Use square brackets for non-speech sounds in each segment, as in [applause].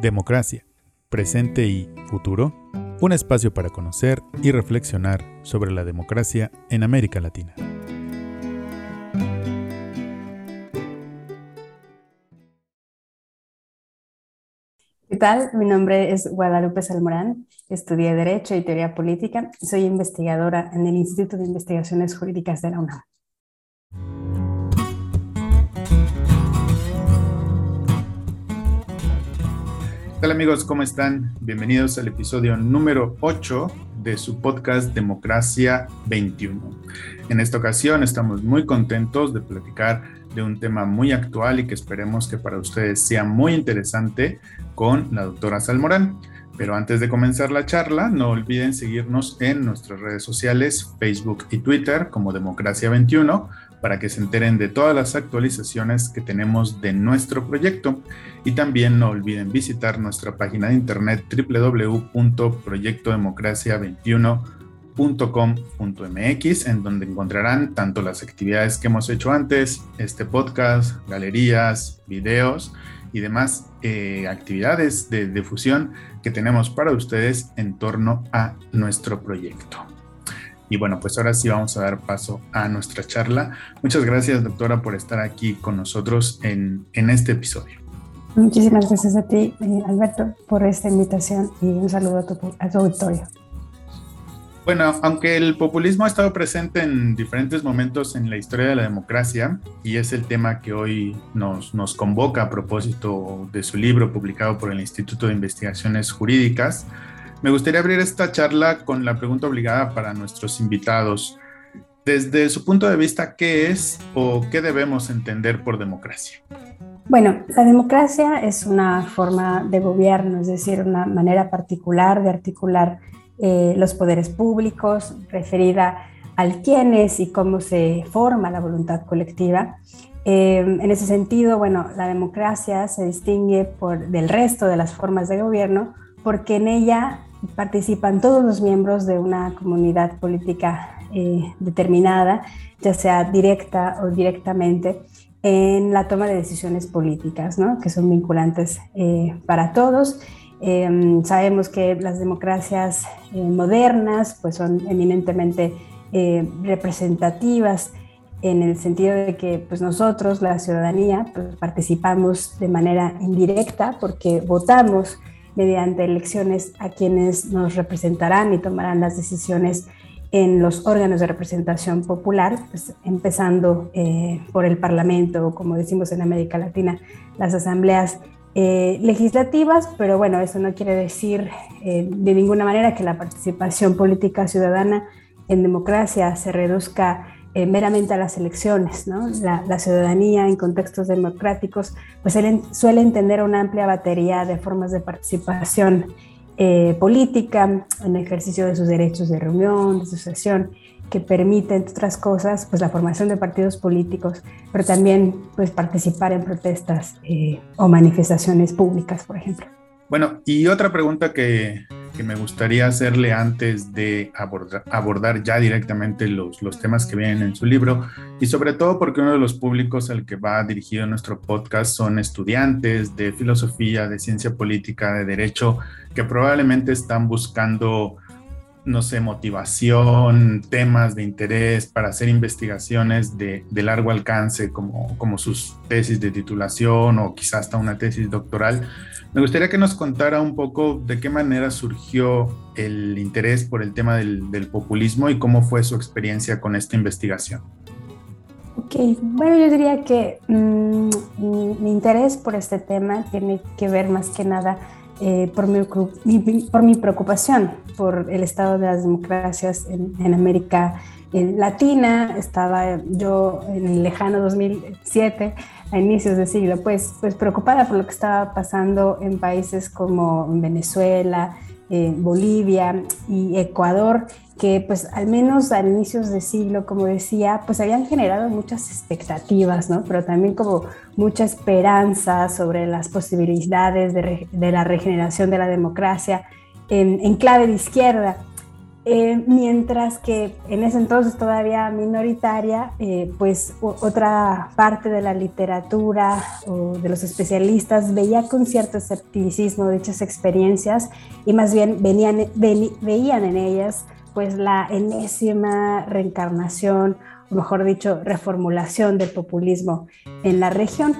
Democracia, presente y futuro, un espacio para conocer y reflexionar sobre la democracia en América Latina. ¿Qué tal? Mi nombre es Guadalupe Salmorán, estudié Derecho y Teoría Política, soy investigadora en el Instituto de Investigaciones Jurídicas de la UNAM. Hola amigos? ¿Cómo están? Bienvenidos al episodio número 8 de su podcast Democracia 21. En esta ocasión estamos muy contentos de platicar de un tema muy actual y que esperemos que para ustedes sea muy interesante con la doctora Salmorán. Pero antes de comenzar la charla, no olviden seguirnos en nuestras redes sociales, Facebook y Twitter como Democracia 21 para que se enteren de todas las actualizaciones que tenemos de nuestro proyecto. Y también no olviden visitar nuestra página de internet www.proyectodemocracia21.com.mx, en donde encontrarán tanto las actividades que hemos hecho antes, este podcast, galerías, videos y demás eh, actividades de difusión que tenemos para ustedes en torno a nuestro proyecto. Y bueno, pues ahora sí vamos a dar paso a nuestra charla. Muchas gracias, doctora, por estar aquí con nosotros en, en este episodio. Muchísimas gracias a ti, eh, Alberto, por esta invitación y un saludo a tu, a tu auditorio. Bueno, aunque el populismo ha estado presente en diferentes momentos en la historia de la democracia, y es el tema que hoy nos, nos convoca a propósito de su libro publicado por el Instituto de Investigaciones Jurídicas, me gustaría abrir esta charla con la pregunta obligada para nuestros invitados. Desde su punto de vista, ¿qué es o qué debemos entender por democracia? Bueno, la democracia es una forma de gobierno, es decir, una manera particular de articular eh, los poderes públicos, referida al quiénes y cómo se forma la voluntad colectiva. Eh, en ese sentido, bueno, la democracia se distingue por, del resto de las formas de gobierno porque en ella participan todos los miembros de una comunidad política eh, determinada, ya sea directa o directamente, en la toma de decisiones políticas, ¿no? que son vinculantes eh, para todos. Em, sabemos que las democracias eh, modernas pues son eminentemente representativas en el sentido de que pues nosotros, la ciudadanía, pues, participamos de manera indirecta porque votamos mediante elecciones a quienes nos representarán y tomarán las decisiones en los órganos de representación popular, pues, empezando eh, por el Parlamento, como decimos en América Latina, las asambleas eh, legislativas, pero bueno, eso no quiere decir eh, de ninguna manera que la participación política ciudadana en democracia se reduzca eh, meramente a las elecciones. ¿no? La, ciudadanía en contextos democráticos pues suele entender una amplia batería de formas de participación eh, política en ejercicio de sus derechos de reunión, de asociación, que permite, entre otras cosas, pues la formación de partidos políticos, pero también pues participar en protestas eh, o manifestaciones públicas, por ejemplo. Bueno, y otra pregunta que, que me gustaría hacerle antes de abordar, ya directamente los, los, temas que vienen en su libro y sobre todo porque uno de los públicos al que va dirigido nuestro podcast son estudiantes de filosofía, de ciencia política, de derecho, que probablemente están buscando, no sé, motivación, temas de interés para hacer investigaciones de, de largo alcance como, como sus tesis de titulación o quizás hasta una tesis doctoral me gustaría que nos contara un poco de qué manera surgió el interés por el tema del, populismo y cómo fue su experiencia con esta investigación. Ok, bueno, yo diría que mm, mi interés por este tema tiene que ver más que nada eh, por, mi, mi preocupación por el estado de las democracias en, en América Latina. Estaba yo en el lejano 2007 a inicios de siglo, pues, pues preocupada por lo que estaba pasando en países como Venezuela, eh, Bolivia y Ecuador, que pues al menos a inicios de siglo, como decía, pues habían generado muchas expectativas, ¿no? Pero también como mucha esperanza sobre las posibilidades de, la regeneración de la democracia en, en clave de izquierda. Eh, mientras que en ese entonces todavía minoritaria, eh, pues otra parte de la literatura o de los especialistas veía con cierto escepticismo dichas experiencias y más bien venían, veían en ellas pues la enésima reencarnación, o mejor dicho, reformulación del populismo en la región.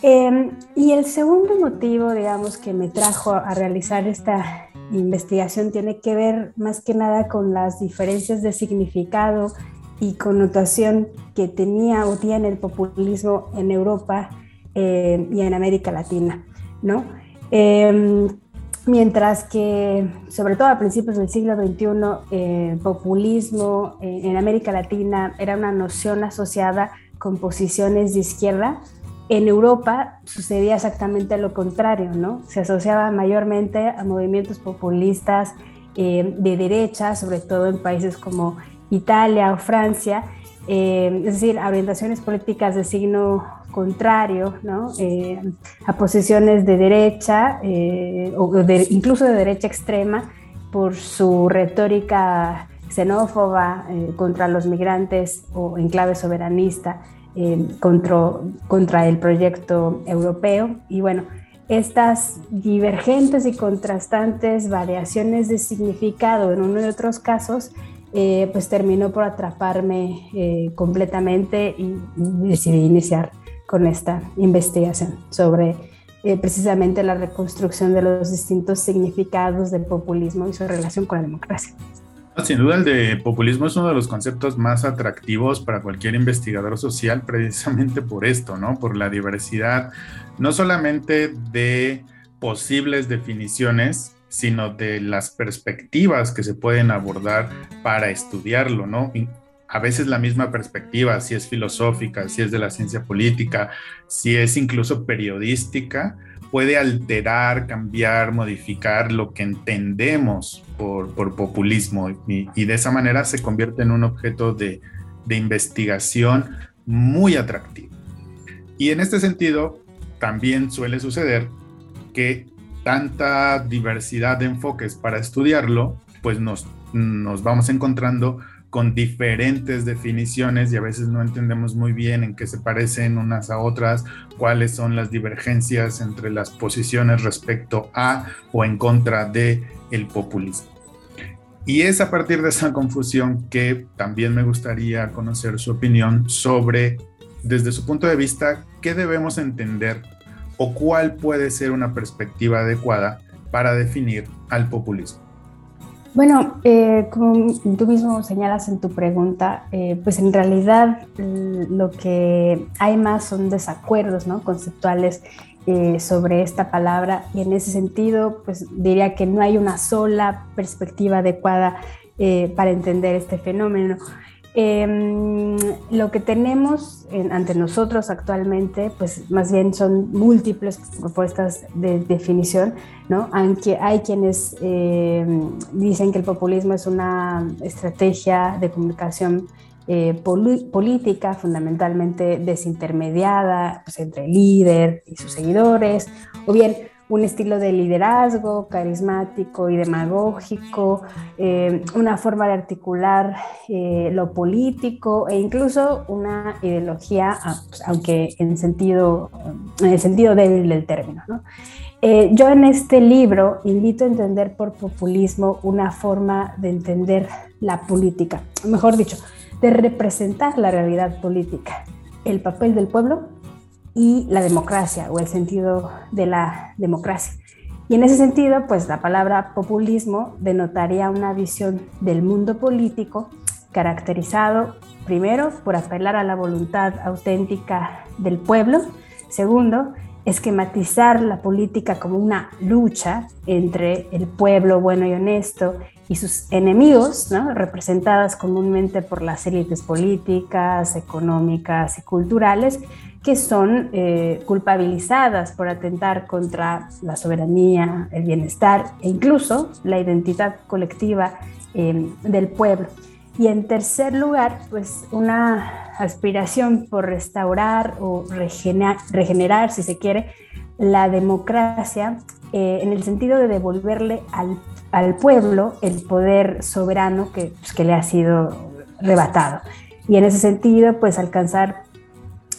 Em, y el segundo motivo, digamos, que me trajo a realizar esta investigación tiene que ver más que nada con las diferencias de significado y connotación que tenía o tiene el populismo en Europa eh, y en América Latina, ¿no? Em, mientras que, sobre todo a principios del siglo XXI, eh, populismo eh, en América Latina era una noción asociada con posiciones de izquierda, en Europa sucedía exactamente lo contrario, ¿no? Se asociaba mayormente a movimientos populistas eh, de derecha, sobre todo en países como Italia o Francia, eh, es decir, orientaciones políticas de signo contrario, ¿no? Eh, a posiciones de derecha o incluso de derecha extrema por su retórica xenófoba contra los migrantes o en clave soberanista. Eh, contra, contra el proyecto europeo. Y bueno, estas divergentes y contrastantes variaciones de significado en uno y otros casos, eh, pues terminó por atraparme eh, completamente y decidí iniciar con esta investigación sobre precisamente la reconstrucción de los distintos significados del populismo y su relación con la democracia. Sin duda el de populismo es uno de los conceptos más atractivos para cualquier investigador social precisamente por esto, ¿no? Por la diversidad, no solamente de posibles definiciones, sino de las perspectivas que se pueden abordar para estudiarlo, ¿no? A veces la misma perspectiva, si es filosófica, si es de la ciencia política, si es incluso periodística, puede alterar, cambiar, modificar lo que entendemos por, populismo y, de esa manera se convierte en un objeto de, de investigación muy atractivo. Y en este sentido, también suele suceder que tanta diversidad de enfoques para estudiarlo, pues nos, nos vamos encontrando con diferentes definiciones y a veces no entendemos muy bien en qué se parecen unas a otras, cuáles son las divergencias entre las posiciones respecto a o en contra de el populismo. Y es a partir de esa confusión que también me gustaría conocer su opinión sobre, desde su punto de vista, qué debemos entender o cuál puede ser una perspectiva adecuada para definir al populismo. Bueno, eh, como tú mismo señalas en tu pregunta, eh, pues en realidad lo que hay más son desacuerdos ¿no? conceptuales eh, sobre esta palabra y en ese sentido, pues diría que no hay una sola perspectiva adecuada para entender este fenómeno. Em, lo que tenemos ante nosotros actualmente, pues más bien son múltiples propuestas de definición, ¿no? Aunque hay quienes em, dicen que el populismo es una estrategia de comunicación eh, política fundamentalmente desintermediada pues, entre el líder y sus seguidores, o bien un estilo de liderazgo carismático y demagógico, eh, una forma de articular eh, lo político e incluso una ideología, ah, pues, aunque en, sentido, en el sentido débil del término. Eh, yo en este libro invito a entender por populismo una forma de entender la política, mejor dicho, de representar la realidad política, el papel del pueblo y la democracia o el sentido de la democracia. Y en ese sentido, pues la palabra populismo denotaría una visión del mundo político caracterizado primero por apelar a la voluntad auténtica del pueblo, segundo, esquematizar la política como una lucha entre el pueblo bueno y honesto y sus enemigos, ¿no? representadas comúnmente por las élites políticas, económicas y culturales, que son eh, culpabilizadas por atentar contra la soberanía, el bienestar e incluso la identidad colectiva eh, del pueblo. Y en tercer lugar, pues una aspiración por restaurar o regenerar, si se quiere, la democracia eh, en el sentido de devolverle al al pueblo el poder soberano que, pues, que le ha sido arrebatado. Y en ese sentido, pues alcanzar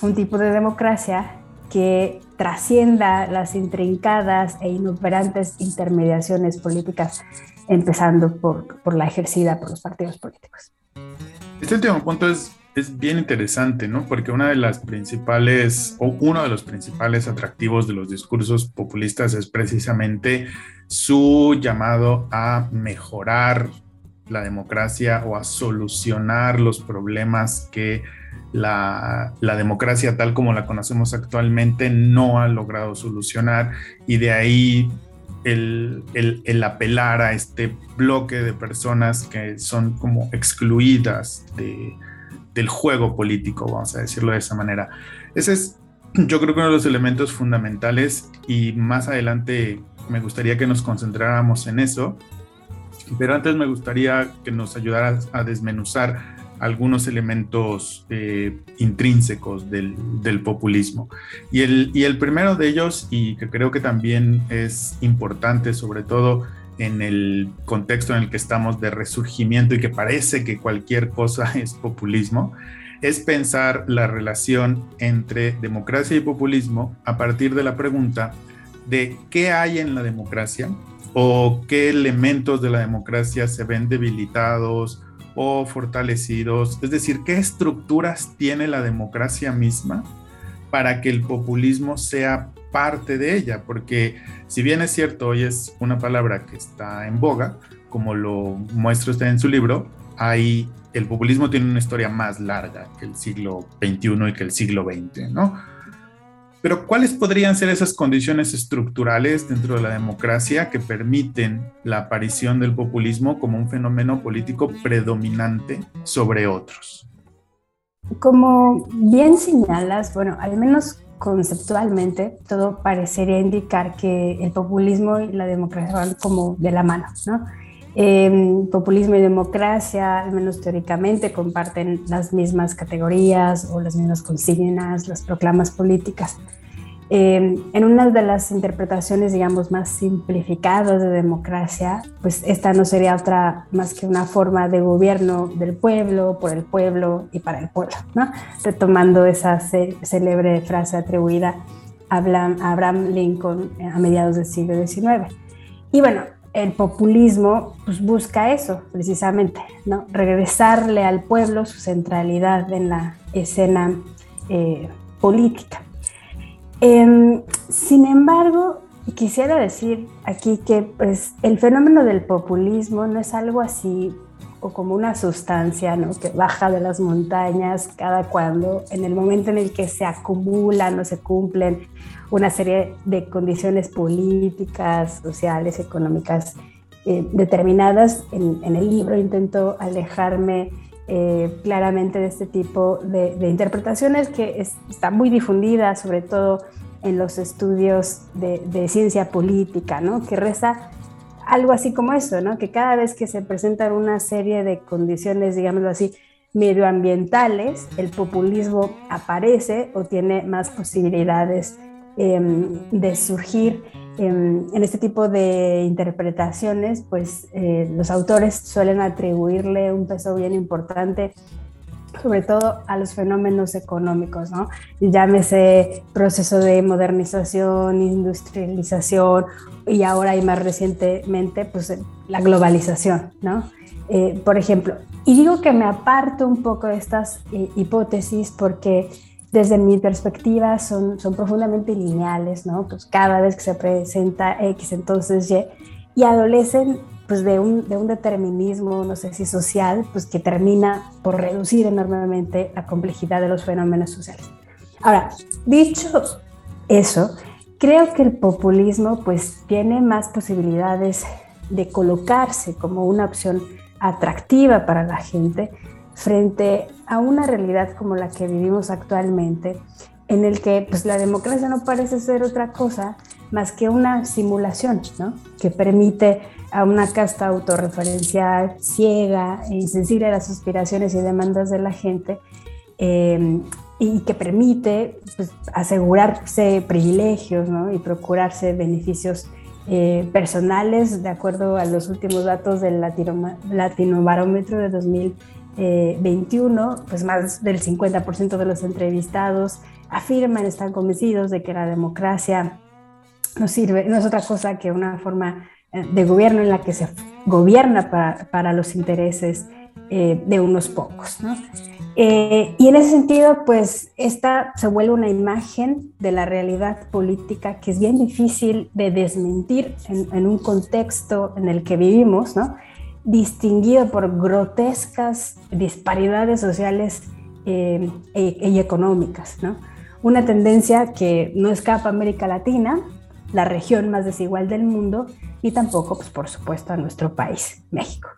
un tipo de democracia que trascienda las intrincadas e inoperantes intermediaciones políticas, empezando por, por la ejercida por los partidos políticos. Este último punto es, es bien interesante, ¿no? Porque una de las principales, o uno de los principales atractivos de los discursos populistas es precisamente su llamado a mejorar la democracia o a solucionar los problemas que la, democracia tal como la conocemos actualmente no ha logrado solucionar y de ahí el, apelar a este bloque de personas que son como excluidas del juego político, vamos a decirlo de esa manera. Ese es, yo creo que uno de los elementos fundamentales y más adelante me gustaría que nos concentráramos en eso, pero antes me gustaría que nos ayudaras a desmenuzar algunos elementos eh, intrínsecos del, populismo. Y el, y el primero de ellos, y que creo que también es importante, sobre todo en el contexto en el que estamos de resurgimiento y que parece que cualquier cosa [laughs] es populismo, es pensar la relación entre democracia y populismo a partir de la pregunta de qué hay en la democracia o qué elementos de la democracia se ven debilitados o fortalecidos, es decir, qué estructuras tiene la democracia misma para que el populismo sea parte de ella, porque si bien es cierto, hoy es una palabra que está en boga, como lo muestra usted en su libro, hay, el populismo tiene una historia más larga que el siglo XXI y que el siglo XX, ¿no? Pero ¿cuáles podrían ser esas condiciones estructurales dentro de la democracia que permiten la aparición del populismo como un fenómeno político predominante sobre otros? Como bien señalas, bueno, al menos conceptualmente, todo parecería indicar que el populismo y la democracia van como de la mano, ¿no? Eh, populismo y democracia, al menos teóricamente, comparten las mismas categorías o las mismas consignas, las proclamas políticas. Eh, en una de las interpretaciones, digamos, más simplificadas de democracia, pues esta no sería otra más que una forma de gobierno del pueblo, por el pueblo y para el pueblo, ¿no? Retomando esa célebre frase atribuida a Abraham Lincoln a mediados del siglo XIX. Y bueno, el populismo pues, busca eso precisamente, ¿no? regresarle al pueblo su centralidad en la escena eh, política. Em, sin embargo, quisiera decir aquí que pues, el fenómeno del populismo no es algo así o como una sustancia ¿no? que baja de las montañas cada cuando, en el momento en el que se acumulan o se cumplen una serie de condiciones políticas, sociales, económicas eh, determinadas. En, el libro intento alejarme eh, claramente de este tipo de, interpretaciones que está muy difundida, sobre todo en los estudios de, de ciencia política, ¿no? que reza algo así como eso, ¿no? que cada vez que se presentan una serie de condiciones, digámoslo así, medioambientales, el populismo aparece o tiene más posibilidades Em, de surgir em, en este tipo de interpretaciones, pues eh, los autores suelen atribuirle un peso bien importante sobre todo a los fenómenos económicos, ¿no? Llámese proceso de modernización, industrialización y ahora y más recientemente, pues la globalización, ¿no? Eh, por ejemplo, y digo que me aparto un poco de estas eh, hipótesis porque desde mi perspectiva son, son profundamente lineales, ¿no? Pues cada vez que se presenta X, entonces Y, y adolecen pues de un, de un determinismo, no sé si social, pues que termina por reducir enormemente la complejidad de los fenómenos sociales. Ahora, dicho eso, creo que el populismo pues tiene más posibilidades de colocarse como una opción atractiva para la gente frente a una realidad como la que vivimos actualmente, en el que pues, la democracia no parece ser otra cosa más que una simulación, ¿no? que permite a una casta autorreferencial ciega e insensible a las aspiraciones y demandas de la gente em, y que permite pues, asegurarse privilegios ¿no? y procurarse beneficios eh, personales, de acuerdo a los últimos datos del Latino, Barómetro de 2021, pues más del 50% de los entrevistados afirman, están convencidos de que la democracia no sirve, no es otra cosa que una forma eh, de gobierno en la que se gobierna para, para los intereses eh, de unos pocos. ¿no? Eh, y en ese sentido, pues esta se vuelve una imagen de la realidad política que es bien difícil de desmentir en, un contexto en el que vivimos, ¿no? distinguido por grotescas disparidades sociales eh, e, y económicas. ¿no? Una tendencia que no escapa a América Latina, la región más desigual del mundo, y tampoco, pues, por supuesto, a nuestro país, México.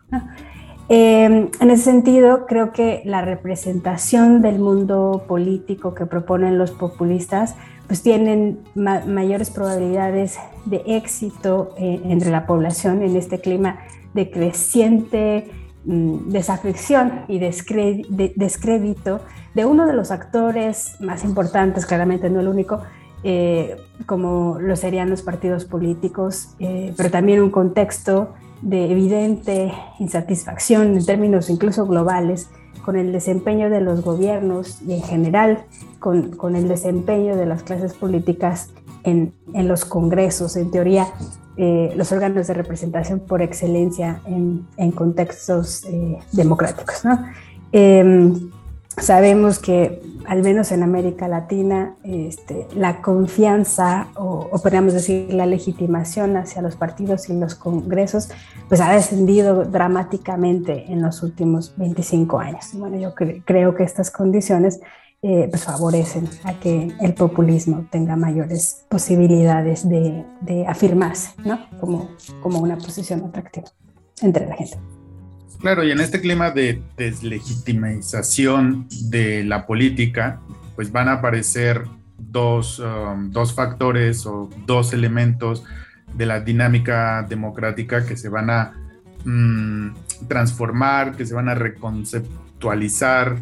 Em, en ese sentido, creo que la representación del mundo político que proponen los populistas, pues tienen mayores probabilidades de éxito eh, entre la población en este clima de creciente mm, desafección y descrédito de uno de los actores más importantes, claramente no el único, eh, como lo serían los partidos políticos, eh, pero también un contexto de evidente insatisfacción en términos incluso globales con el desempeño de los gobiernos y en general con, con el desempeño de las clases políticas en, en los congresos, en teoría eh, los órganos de representación por excelencia en, en contextos eh, democráticos. ¿no? Em, sabemos que al menos en América Latina, este, la confianza o, podríamos decir la legitimación hacia los partidos y los congresos, pues ha descendido dramáticamente en los últimos 25 años. Bueno, yo creo que estas condiciones eh, pues favorecen a que el populismo tenga mayores posibilidades de, de afirmarse, ¿no? Como, como una posición atractiva entre la gente. Claro, y en este clima de deslegitimización de la política, pues van a aparecer dos, um, dos factores o dos elementos de la dinámica democrática que se van a mm, transformar, que se van a reconceptualizar,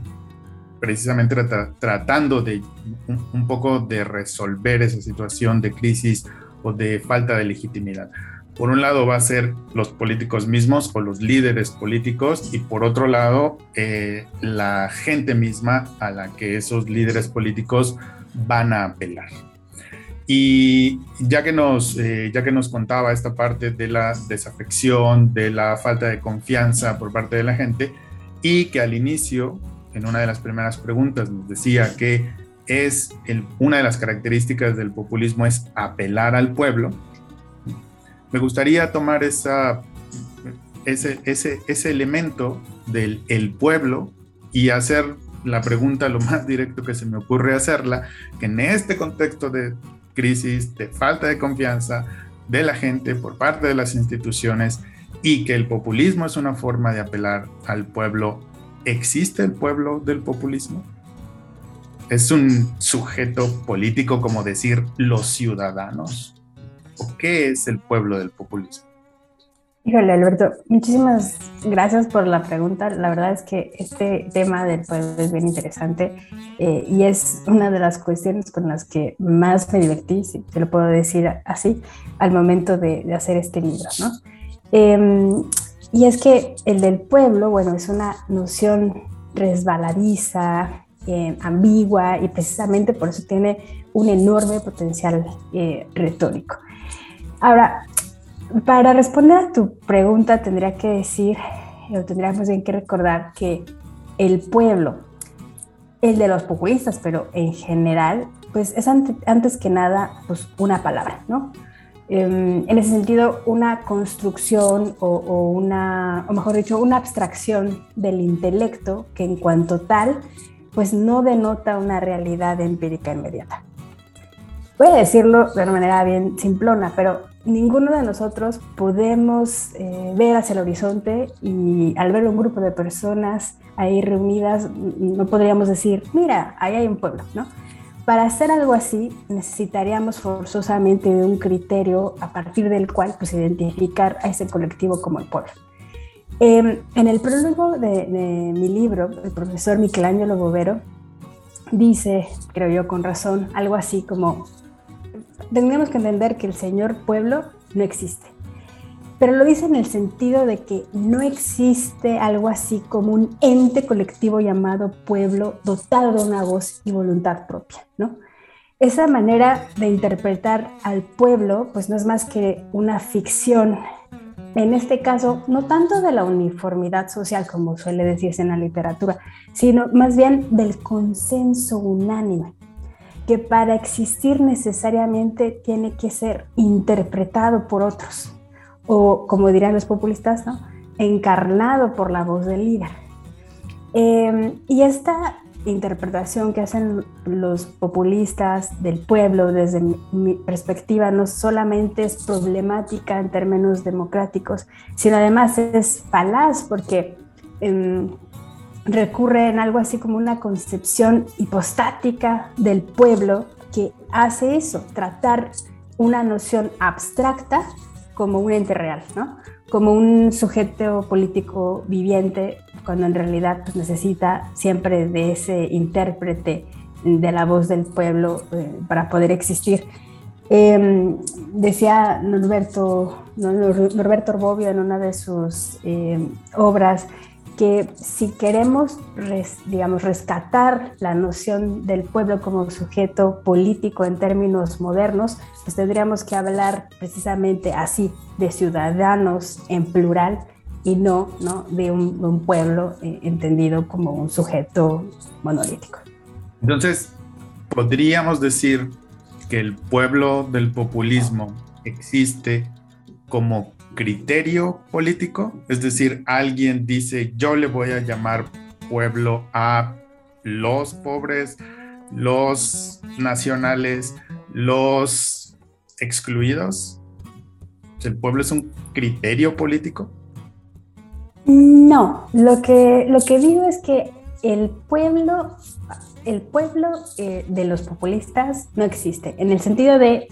precisamente tratando de un, poco de resolver esa situación de crisis o de falta de legitimidad por un lado va a ser los políticos mismos o los líderes políticos y por otro lado eh, la gente misma a la que esos líderes políticos van a apelar. Y ya que nos, eh, ya que nos contaba esta parte de la desafección, de la falta de confianza por parte de la gente, y que al inicio, en una de las primeras preguntas, nos decía que es una de las características del populismo es apelar al pueblo, me gustaría tomar ese, ese, ese elemento del el pueblo y hacer la pregunta lo más directo que se me ocurre hacerla, que en este contexto de crisis, de falta de confianza de la gente por parte de las instituciones y que el populismo es una forma de apelar al pueblo, ¿existe el pueblo del populismo? ¿Es un sujeto político como decir los ciudadanos? Qué es el pueblo del populismo? Híjole, Alberto, muchísimas gracias por la pregunta. La verdad es que este tema del pueblo es bien interesante eh, y es una de las cuestiones con las que más me divertí, si te lo puedo decir así, al momento de, hacer este libro. ¿no? Em, y es que el del pueblo, bueno, es una noción resbaladiza, eh, ambigua y precisamente por eso tiene un enorme potencial eh, retórico. Ahora, para responder a tu pregunta tendría que decir, o tendríamos bien que recordar que el pueblo, el de los populistas, pero en general, pues es antes que nada pues una palabra, ¿no? Em, en ese sentido, una construcción o, o, una, o mejor dicho, una abstracción del intelecto que en cuanto tal, pues no denota una realidad empírica inmediata. Voy a decirlo de una manera bien simplona, pero ninguno de nosotros podemos eh, ver hacia el horizonte y al ver un grupo de personas ahí reunidas, no podríamos decir, mira, ahí hay un pueblo, ¿no? Para hacer algo así necesitaríamos forzosamente un criterio a partir del cual pues identificar a ese colectivo como el pueblo. Em, en el prólogo de, de, mi libro, el profesor Michelangelo Bovero dice, creo yo con razón, algo así como tendríamos que entender que el señor pueblo no existe. Pero lo dice en el sentido de que no existe algo así como un ente colectivo llamado pueblo dotado de una voz y voluntad propia, ¿no? Esa manera de interpretar al pueblo, pues no es más que una ficción en este caso, no tanto de la uniformidad social, como suele decirse en la literatura, sino más bien del consenso unánime, que para existir necesariamente tiene que ser interpretado por otros, o como dirían los populistas, ¿no? encarnado por la voz del líder. Em, y esta interpretación que hacen los populistas del pueblo desde mi, perspectiva no solamente es problemática en términos democráticos, sino además es falaz porque em, recurre en algo así como una concepción hipostática del pueblo que hace eso, tratar una noción abstracta como un ente real, ¿no? como un sujeto político viviente, cuando en realidad pues, necesita siempre de ese intérprete de la voz del pueblo eh, para poder existir. Em, decía Norberto, Norberto Orbovio en una de sus em, obras que si queremos, digamos, rescatar la noción del pueblo como sujeto político en términos modernos, pues tendríamos que hablar precisamente así, de ciudadanos en plural y no, ¿no? de un, pueblo eh, entendido como un sujeto monolítico. Entonces, podríamos decir que el pueblo del populismo existe como criterio político, es decir, alguien dice yo le voy a llamar pueblo a los pobres, los nacionales, los excluidos. ¿El pueblo es un criterio político? No, lo que, lo que digo es que el pueblo, el pueblo eh, de los populistas no existe, en el sentido de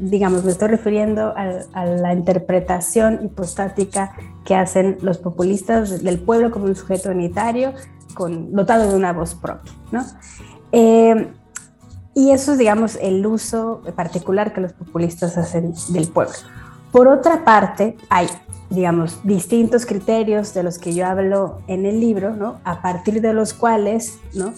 digamos, me estoy refiriendo a, la interpretación hipostática que hacen los populistas del pueblo como un sujeto unitario con, dotado de una voz propia, ¿no? Eh, y eso es, digamos, el uso particular que los populistas hacen del pueblo. Por otra parte, hay, digamos, distintos criterios de los que yo hablo en el libro, ¿no? A partir de los cuales, ¿no?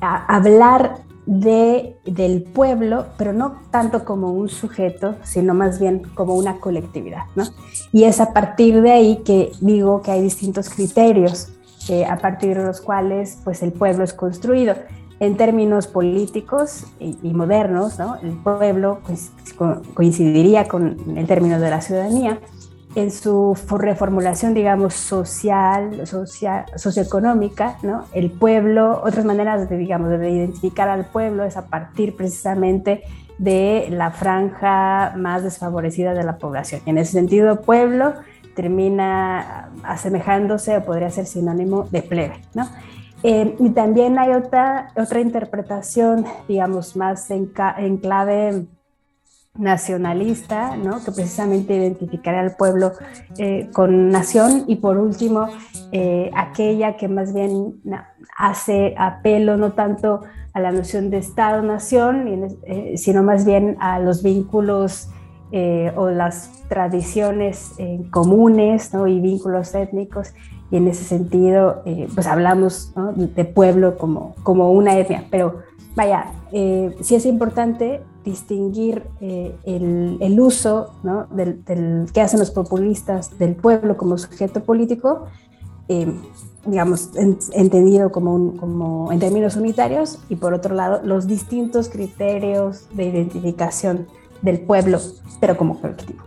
hablar de, del pueblo, pero no tanto como un sujeto, sino más bien como una colectividad. ¿no? Y es a partir de ahí que digo que hay distintos criterios eh, a partir de los cuales pues, el pueblo es construido. En términos políticos y, modernos, ¿no? el pueblo pues, coincidiría con el término de la ciudadanía, en su reformulación, digamos, social, social, socioeconómica, ¿no? El pueblo, otras maneras de, digamos, de identificar al pueblo es a partir precisamente de la franja más desfavorecida de la población. En ese sentido, pueblo termina asemejándose o podría ser sinónimo de plebe, ¿no? Eh, y también hay otra, otra interpretación, digamos, más en, en clave nacionalista, ¿no? que precisamente identificará al pueblo eh, con nación y por último eh, aquella que más bien hace apelo no tanto a la noción de Estado-nación, eh, sino más bien a los vínculos o las tradiciones comunes ¿no? y vínculos étnicos y en ese sentido pues hablamos de pueblo como, como una etnia, pero vaya, sí es importante distinguir eh, el, uso del, que hacen los populistas del pueblo como sujeto político, eh, digamos, entendido como, como en términos unitarios, y por otro lado, los distintos criterios de identificación del pueblo, pero como colectivo.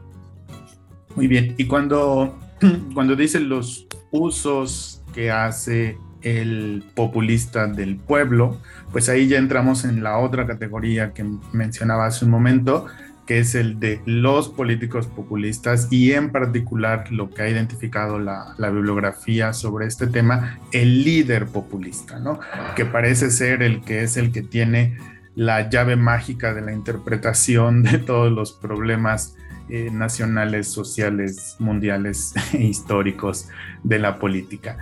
Muy bien, y cuando, [clears throat] cuando dicen los usos que hace el populista del pueblo, pues ahí ya entramos en la otra categoría que mencionaba hace un momento, que es el de los políticos populistas y en particular lo que ha identificado la, bibliografía sobre este tema, el líder populista, ¿no? Que parece ser el que es el que tiene la llave mágica de la interpretación de todos los problemas eh, nacionales, sociales, mundiales [laughs] e históricos de la política.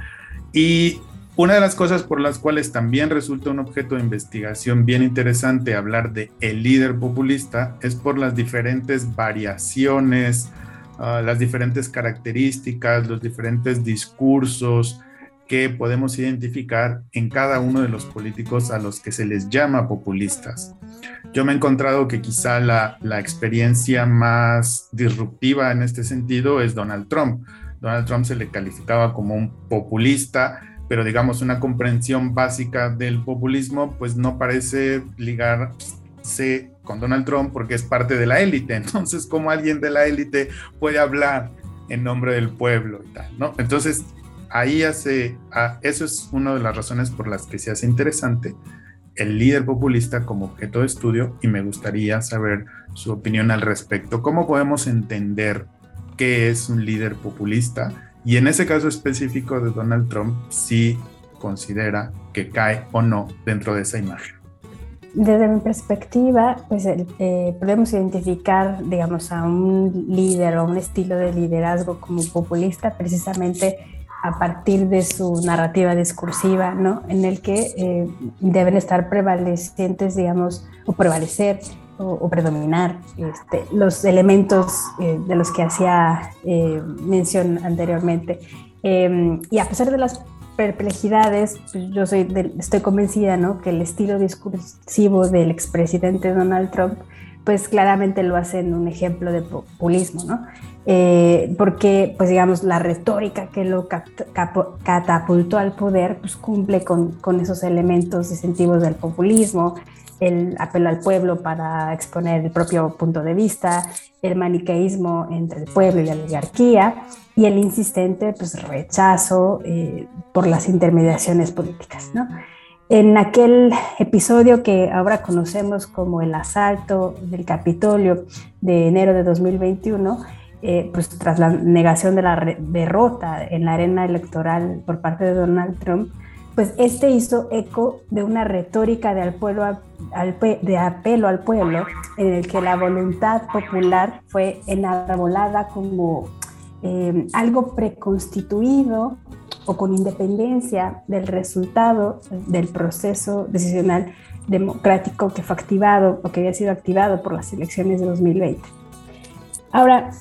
Y Una de las cosas por las cuales también resulta un objeto de investigación bien interesante hablar de el líder populista es por las diferentes variaciones, ah, las diferentes características, los diferentes discursos que podemos identificar en cada uno de los políticos a los que se les llama populistas. Yo me he encontrado que quizá la, la experiencia más disruptiva en este sentido es Donald Trump. Donald Trump se le calificaba como un populista, pero digamos una comprensión básica del populismo pues no parece ligarse con Donald Trump porque es parte de la élite. [laughs] Entonces, ¿cómo alguien de la élite puede hablar en nombre del pueblo? ¿no? Entonces, ahí hace, ah, eso es una de las razones por las que se hace interesante el líder populista como objeto de estudio y me gustaría saber su opinión al respecto. ¿Cómo podemos entender qué es un líder populista y en ese caso específico de Donald Trump, si considera que cae o no dentro de esa imagen. Desde mi perspectiva, pues eh, podemos identificar, digamos, a un líder o un estilo de liderazgo como populista precisamente a partir de su narrativa discursiva, ¿no? En el que eh, deben estar prevalecientes, digamos, o prevalecer o, predominar este, los elementos eh, de los que hacía eh, mención anteriormente. Em, y a pesar de las perplejidades, pues, yo soy estoy convencida ¿no? que el estilo discursivo del expresidente Donald Trump pues claramente lo hace en un ejemplo de populismo, ¿no? Eh, porque, pues digamos, la retórica que lo catapultó al poder, pues cumple con, con esos elementos distintivos del populismo, el apelo al pueblo para exponer el propio punto de vista, el maniqueísmo entre el pueblo y la oligarquía y el insistente pues, rechazo eh, por las intermediaciones políticas. ¿no? En aquel episodio que ahora conocemos como el asalto del Capitolio de enero de 2021, eh, pues tras la negación de la derrota en la arena electoral por parte de Donald Trump, pues este hizo eco de una retórica de, pueblo, de apelo al pueblo en el que la voluntad popular fue enarbolada como eh, algo preconstituido o con independencia del resultado del proceso decisional democrático que fue activado o que había sido activado por las elecciones de 2020. Ahora,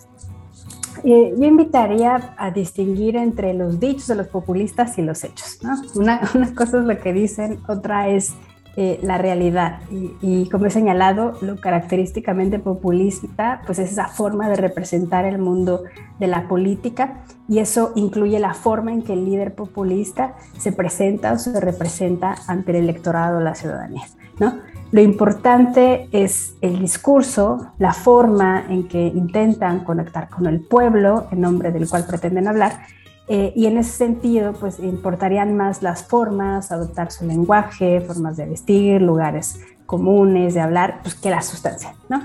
eh, yo invitaría a distinguir entre los dichos de los populistas y los hechos. [laughs] Una, cosa es lo que dicen, otra es eh, la realidad. Y, como he señalado, lo característicamente populista, pues es esa forma de representar el mundo de la política y eso incluye la forma en que el líder populista se presenta o se representa ante el electorado o la ciudadanía. ¿no? Lo importante es el discurso, la forma en que intentan conectar con el pueblo en nombre del cual pretenden hablar. Eh, y en ese sentido, pues importarían más las formas, adoptar su lenguaje, formas de vestir, lugares comunes de hablar, pues que la sustancia, ¿no?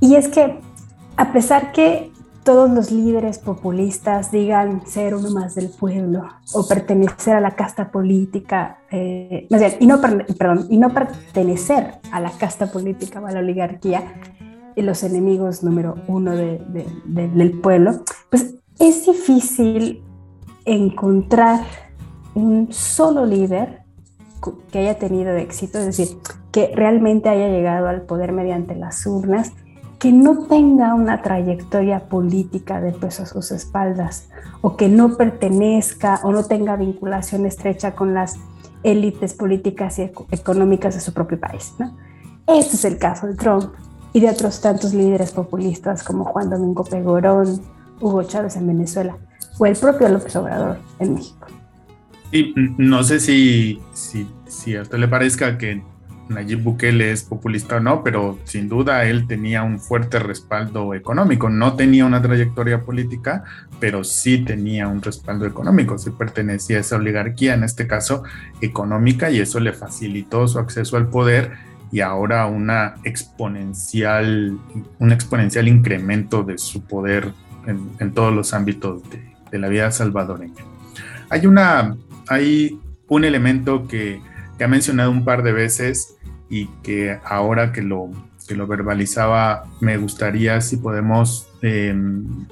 Y es que a pesar que todos los líderes populistas digan ser uno más del pueblo o pertenecer a la casta política, eh, y, no, perdón, y no pertenecer a la casta política o a la oligarquía, y los enemigos número uno del pueblo, pues es difícil encontrar un solo líder que haya tenido éxito, es decir, que realmente haya llegado al poder mediante las urnas que no tenga una trayectoria política de peso a sus espaldas o que no pertenezca o no tenga vinculación estrecha con las élites políticas y económicas de su propio país. ¿no? Este es el caso de Trump y de otros tantos líderes populistas como Juan Domingo Pegorón, Hugo Chávez en Venezuela o el propio López Obrador en México. Y no sé si, si, si a usted le parezca que Nayib Bukele es populista o no, pero sin duda él tenía un fuerte respaldo económico. No tenía una trayectoria política, pero sí tenía un respaldo económico. Sí pertenecía a esa oligarquía, en este caso económica, y eso le facilitó su acceso al poder y ahora una exponencial, un exponencial incremento de su poder en, todos los ámbitos de, la vida salvadoreña. Hay, una, hay un elemento que, ha mencionado un par de veces y que ahora que lo, que lo verbalizaba, me gustaría si podemos em,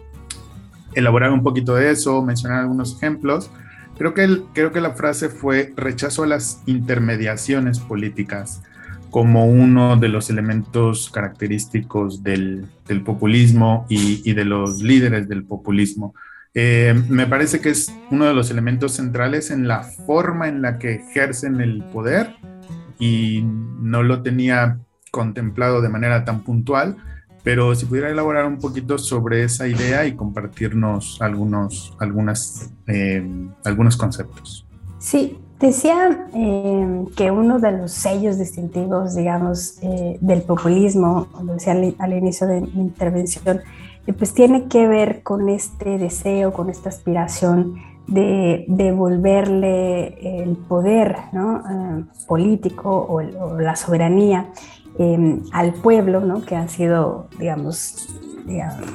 elaborar un poquito de eso, mencionar algunos ejemplos, Creo que, creo que la frase fue rechazo a las intermediaciones políticas como uno de los elementos característicos del, populismo y, de los líderes del populismo. Eh, me parece que es uno de los elementos centrales en la forma en la que ejercen el poder y no lo tenía contemplado de manera tan puntual, pero si pudiera elaborar un poquito sobre esa idea y compartirnos algunos, algunas, eh, algunos conceptos. Sí, decía eh, que uno de los sellos distintivos, digamos, eh, del populismo, como decía al, inicio de mi intervención, pues tiene que ver con este deseo, con esta aspiración de devolverle el poder político o, la soberanía al pueblo, que han sido, digamos,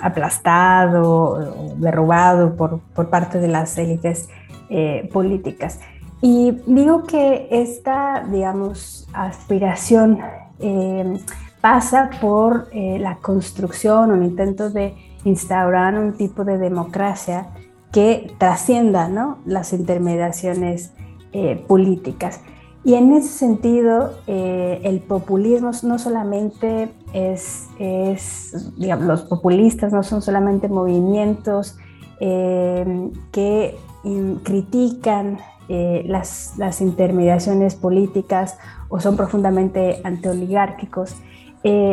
aplastado derrubado por, por, parte de las élites eh, políticas. Y digo que esta, digamos, aspiración em, pasa por eh, la construcción, un intento de instaurar un tipo de democracia que trascienda ¿no? las intermediaciones eh, políticas. Y en ese sentido, eh, el populismo no solamente es, digamos, los populistas no son solamente movimientos eh, que critican eh, las, las, intermediaciones políticas o son profundamente antioligárquicos,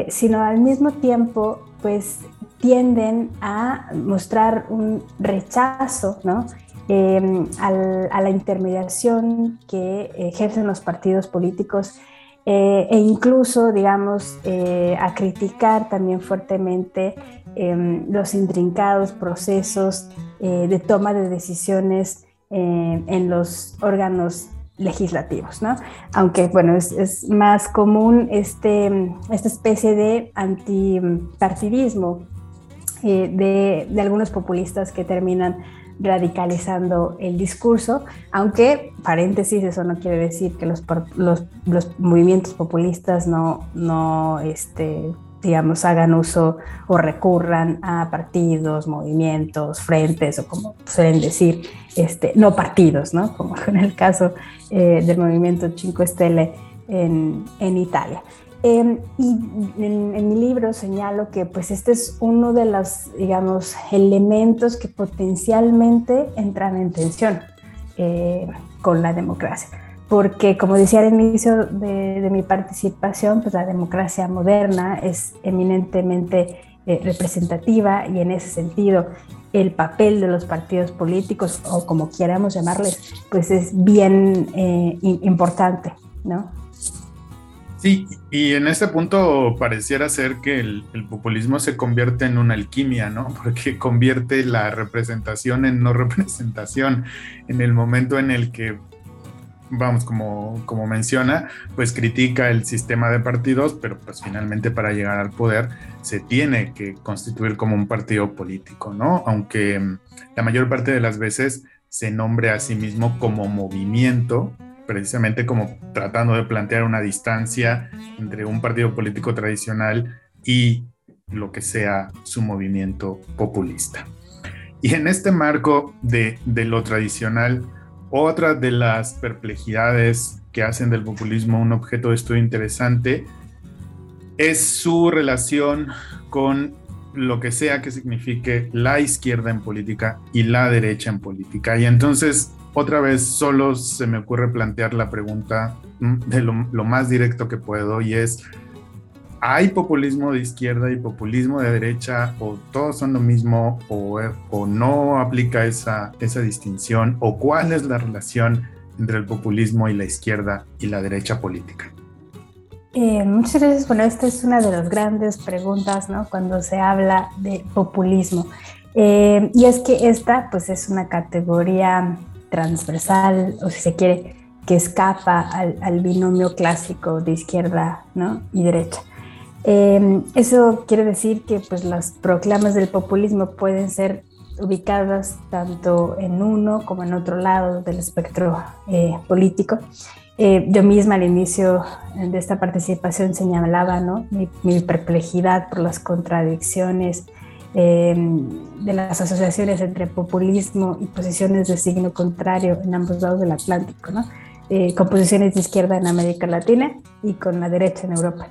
sino al mismo tiempo, pues tienden a mostrar un rechazo ¿no? Em, a la intermediación que ejercen los partidos políticos eh, e incluso, digamos, eh, a criticar también fuertemente em, los intrincados procesos eh, de toma de decisiones en los órganos legislativos, ¿no? Aunque, bueno, es, más común este, esta especie de antipartidismo de, de algunos populistas que terminan radicalizando el discurso, aunque, paréntesis, eso no quiere decir que los, los, los movimientos populistas no, no este, digamos, hagan uso o recurran a partidos, movimientos, frentes o como suelen decir, este, no partidos, ¿no? [laughs] Como en el caso eh, del movimiento Cinque Stelle en, Italia. Em, y en, mi libro señalo que pues este es uno de los, digamos, elementos que potencialmente entran en tensión eh, con la democracia. Porque como decía al inicio de, mi participación, pues la democracia moderna es eminentemente eh, representativa y en ese sentido el papel de los partidos políticos o como quieramos llamarles, pues es bien eh, importante, ¿no? Sí, y en ese punto pareciera ser que el, populismo se convierte en una alquimia, ¿no? [laughs] Porque convierte la representación en no representación en el momento en el que, vamos, como, como menciona, pues critica el sistema de partidos, pero pues finalmente para llegar al poder se tiene que constituir como un partido político, ¿no? Aunque mm, la mayor parte de las veces se nombre a sí mismo como movimiento precisamente como tratando de plantear una distancia entre un partido político tradicional y lo que sea su movimiento populista. Y en este marco de, lo tradicional, otra de las perplejidades que hacen del populismo un objeto de estudio interesante es su relación con lo que sea que signifique la izquierda en política y la derecha en política. Y entonces otra vez solo se me ocurre plantear la pregunta mm, de lo, más directo que puedo y es, ¿hay populismo de izquierda y populismo de derecha o todos son lo mismo o, no aplica esa, esa distinción o cuál es la relación entre el populismo y la izquierda y la derecha política? Eh, muchas veces, bueno, esta es una de las grandes preguntas, ¿no? Cuando se habla de populismo. Eh, y es que esta, pues, es una categoría transversal, o si se quiere, que escapa al, binomio clásico de izquierda ¿no? y derecha. Em, eso quiere decir que pues, las proclamas del populismo pueden ser ubicadas tanto en uno como en otro lado del espectro eh, político. Eh, yo misma al inicio de esta participación señalaba ¿no? mi, mi perplejidad por las contradicciones em, de las asociaciones entre populismo y posiciones de signo contrario en ambos lados del Atlántico, ¿no? Eh, con posiciones de izquierda en América Latina y con la derecha en Europa.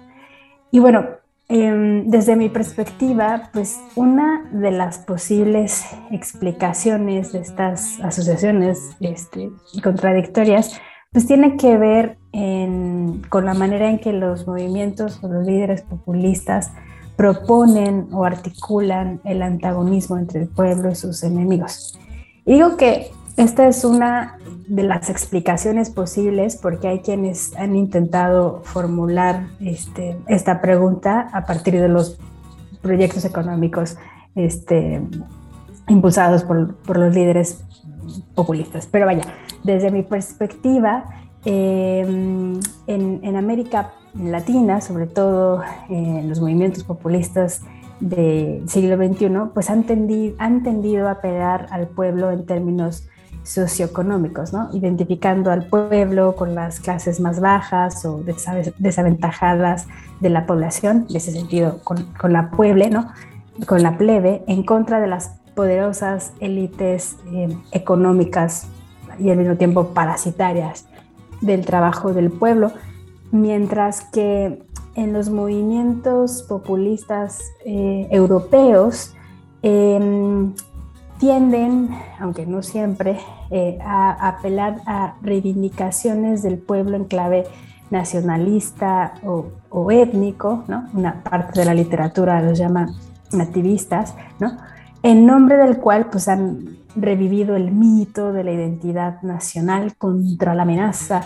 Y bueno, em, desde mi perspectiva, pues una de las posibles explicaciones de estas asociaciones este, contradictorias, pues tiene que ver con la manera en que los movimientos o los líderes populistas proponen o articulan el antagonismo entre el pueblo y sus enemigos. Y digo que esta es una de las explicaciones posibles porque hay quienes han intentado formular este, esta pregunta a partir de los proyectos económicos este, impulsados por, por los líderes populistas. Pero vaya, desde mi perspectiva, em, en, en, América Latina, sobre todo en los movimientos populistas del siglo XXI, pues han tendido, han tendido a pegar al pueblo en términos socioeconómicos, ¿no? identificando al pueblo con las clases más bajas o desaventajadas de la población, en ese sentido, con, con la pueble, ¿no? con la plebe, en contra de las poderosas élites eh, económicas y al mismo tiempo parasitarias del trabajo del pueblo, mientras que en los movimientos populistas eh, europeos em, tienden, aunque no siempre, eh, a apelar a reivindicaciones del pueblo en clave nacionalista o, étnico, ¿no? una parte de la literatura los llama nativistas, ¿no? en nombre del cual pues, han revivido el mito de la identidad nacional contra la amenaza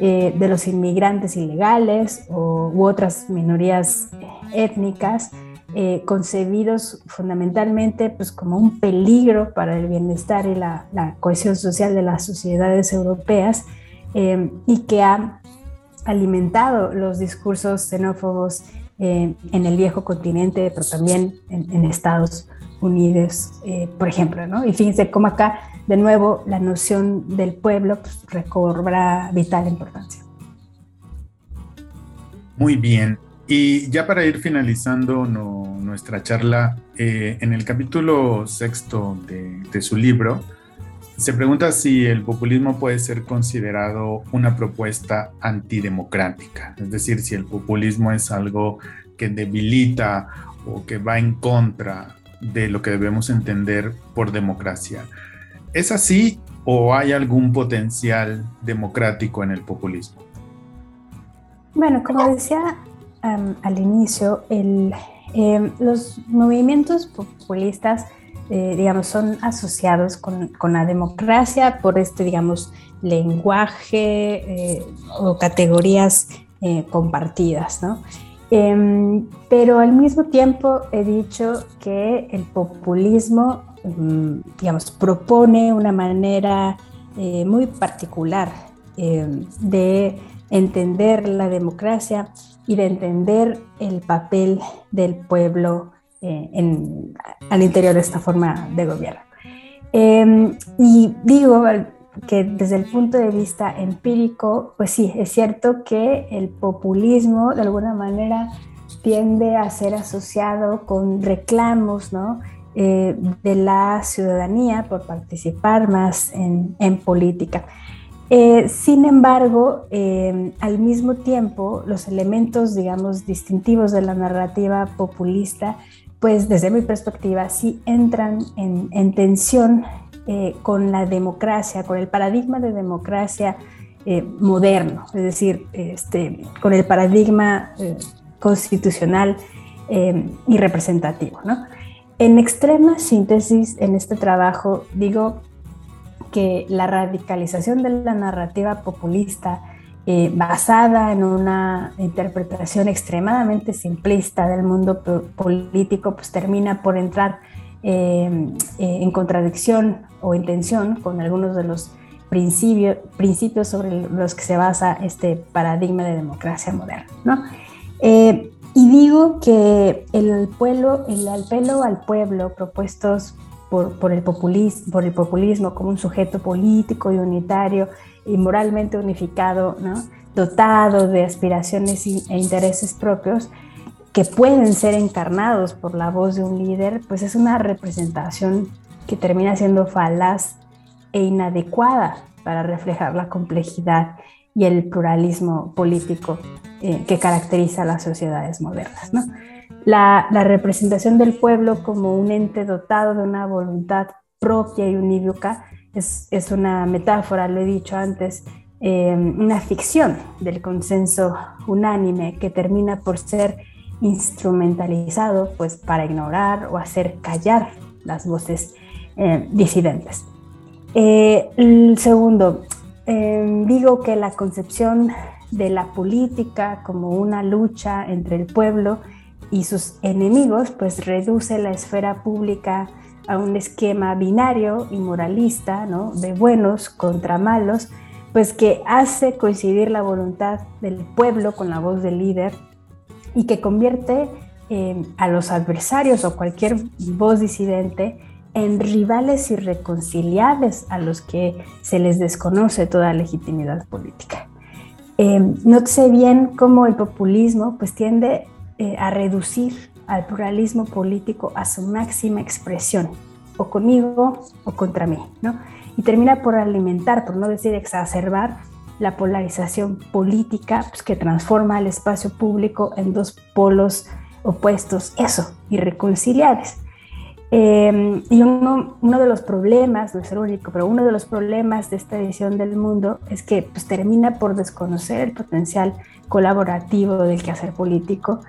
eh, de los inmigrantes ilegales o, u otras minorías étnicas, eh, concebidos fundamentalmente pues, como un peligro para el bienestar y la, cohesión social de las sociedades europeas eh, y que ha alimentado los discursos xenófobos en el viejo continente, pero también en, en Estados Unidos, eh, por ejemplo, ¿no? Y fíjense cómo acá, de nuevo, la noción del pueblo pues, recobra vital importancia. Muy bien. Y ya para ir finalizando nuestra charla, eh, en el capítulo sexto de, de su libro, se pregunta si el populismo puede ser considerado una propuesta antidemocrática, es decir, si el populismo es algo que debilita o que va en contra de lo que debemos entender por democracia. ¿Es así o hay algún potencial democrático en el populismo? Bueno, como decía al inicio, em, los movimientos populistas, eh, digamos, son asociados con, la democracia por este, digamos, lenguaje eh, o categorías eh, compartidas, ¿no? Em, pero al mismo tiempo he dicho que el populismo, mm, digamos, propone una manera muy particular em, de entender la democracia y de entender el papel del pueblo eh, en, al interior de esta forma de gobierno. Em, y digo, que desde el punto de vista empírico, pues sí, es cierto que el populismo de alguna manera tiende a ser asociado con reclamos ¿no? Eh, de la ciudadanía por participar más en, política. Eh, sin embargo, eh, al mismo tiempo, los elementos, digamos, distintivos de la narrativa populista, pues desde mi perspectiva, sí entran en, en tensión eh, con la democracia, con el paradigma de democracia moderno, es decir, este, con el paradigma constitucional y representativo. En extrema síntesis, en este trabajo, digo que la radicalización de la narrativa populista basada en una interpretación extremadamente simplista del mundo político, pues termina por entrar en contradicción o intención con algunos de los principios, principios sobre los que se basa este paradigma de democracia moderna. ¿no? Eh, y digo que el pueblo, el apelo al pueblo propuestos por, el populismo, por el populismo como un sujeto político y unitario y moralmente unificado, ¿no? dotado de aspiraciones e intereses propios, que pueden ser encarnados por la voz de un líder, pues es una representación que termina siendo falaz e inadecuada para reflejar la complejidad y el pluralismo político eh, que caracteriza a las sociedades modernas. La, representación del pueblo como un ente dotado de una voluntad propia y unívoca es, es una metáfora, lo he dicho antes, eh, una ficción del consenso unánime que termina por ser instrumentalizado pues, para ignorar o hacer callar las voces eh, disidentes. Eh, el segundo, digo que la concepción de la política como una lucha entre el pueblo y sus enemigos, pues reduce la esfera pública a un esquema binario y moralista, ¿no? de buenos contra malos, pues que hace coincidir la voluntad del pueblo con la voz del líder y que convierte eh, a los adversarios o cualquier voz disidente en rivales irreconciliables a los que se les desconoce toda legitimidad política. Eh, nótese bien cómo el populismo pues, tiende eh, a reducir al pluralismo político a su máxima expresión, o conmigo o contra mí, ¿no? y termina por alimentar, por no decir exacerbar, la polarización política pues, que transforma el espacio público en dos polos opuestos, eso, irreconciliables. Eh, y uno, uno, de los problemas, no es el único, pero uno de los problemas de esta edición del mundo es que pues, termina por desconocer el potencial colaborativo del quehacer político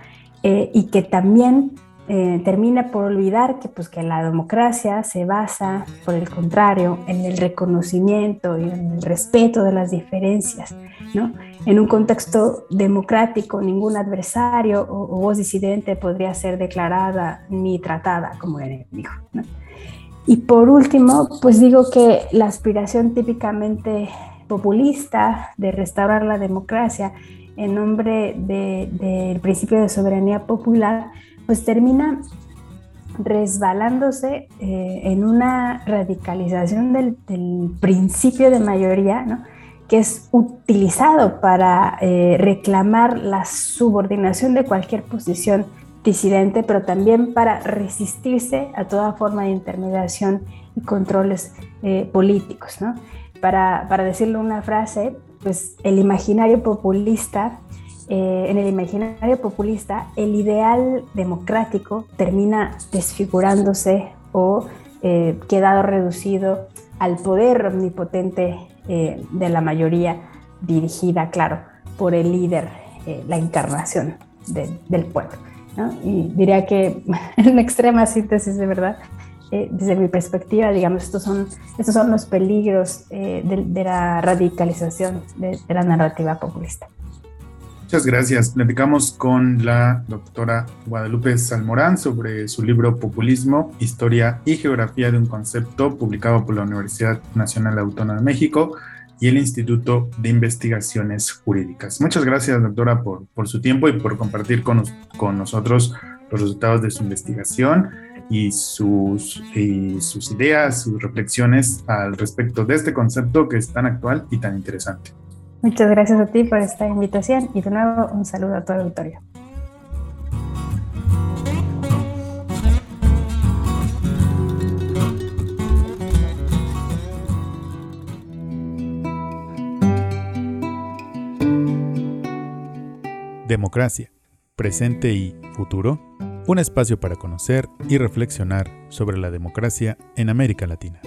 eh, y que también eh, termina por olvidar que, pues, que la democracia se basa, por el contrario, en el reconocimiento y en el respeto de las diferencias. ¿no? En un contexto democrático, ningún adversario o, voz disidente podría ser declarada ni tratada como enemigo. ¿no? Y por último, pues digo que la aspiración típicamente populista de restaurar la democracia en nombre del principio de soberanía popular, pues termina resbalándose eh, en una radicalización del, principio de mayoría, ¿no? que es utilizado para eh, reclamar la subordinación de cualquier posición disidente, pero también para resistirse a toda forma de intermediación y controles eh, políticos. ¿no? Para, para decirlo una frase, pues el imaginario populista eh, en el imaginario populista, el ideal democrático termina desfigurándose o eh, quedado reducido al poder omnipotente eh, de la mayoría dirigida, claro, por el líder, la encarnación del pueblo. Y diría que [laughs] en extrema síntesis de verdad, desde mi perspectiva, digamos, estos son, estos son los peligros de, la radicalización de la narrativa populista. Muchas gracias. Platicamos con la doctora Guadalupe Salmorán sobre su libro Populismo, Historia y Geografía de un Concepto, publicado por la Universidad Nacional Autónoma de México y el Instituto de Investigaciones Jurídicas. Muchas gracias, doctora, por, por su tiempo y por compartir con, con nosotros los resultados de su investigación y sus, y sus ideas, sus reflexiones al respecto de este concepto que es tan actual y tan interesante. Muchas gracias a ti por esta invitación y de nuevo un saludo a todo el auditorio. Democracia, presente y futuro. Un espacio para conocer y reflexionar sobre la democracia en América Latina.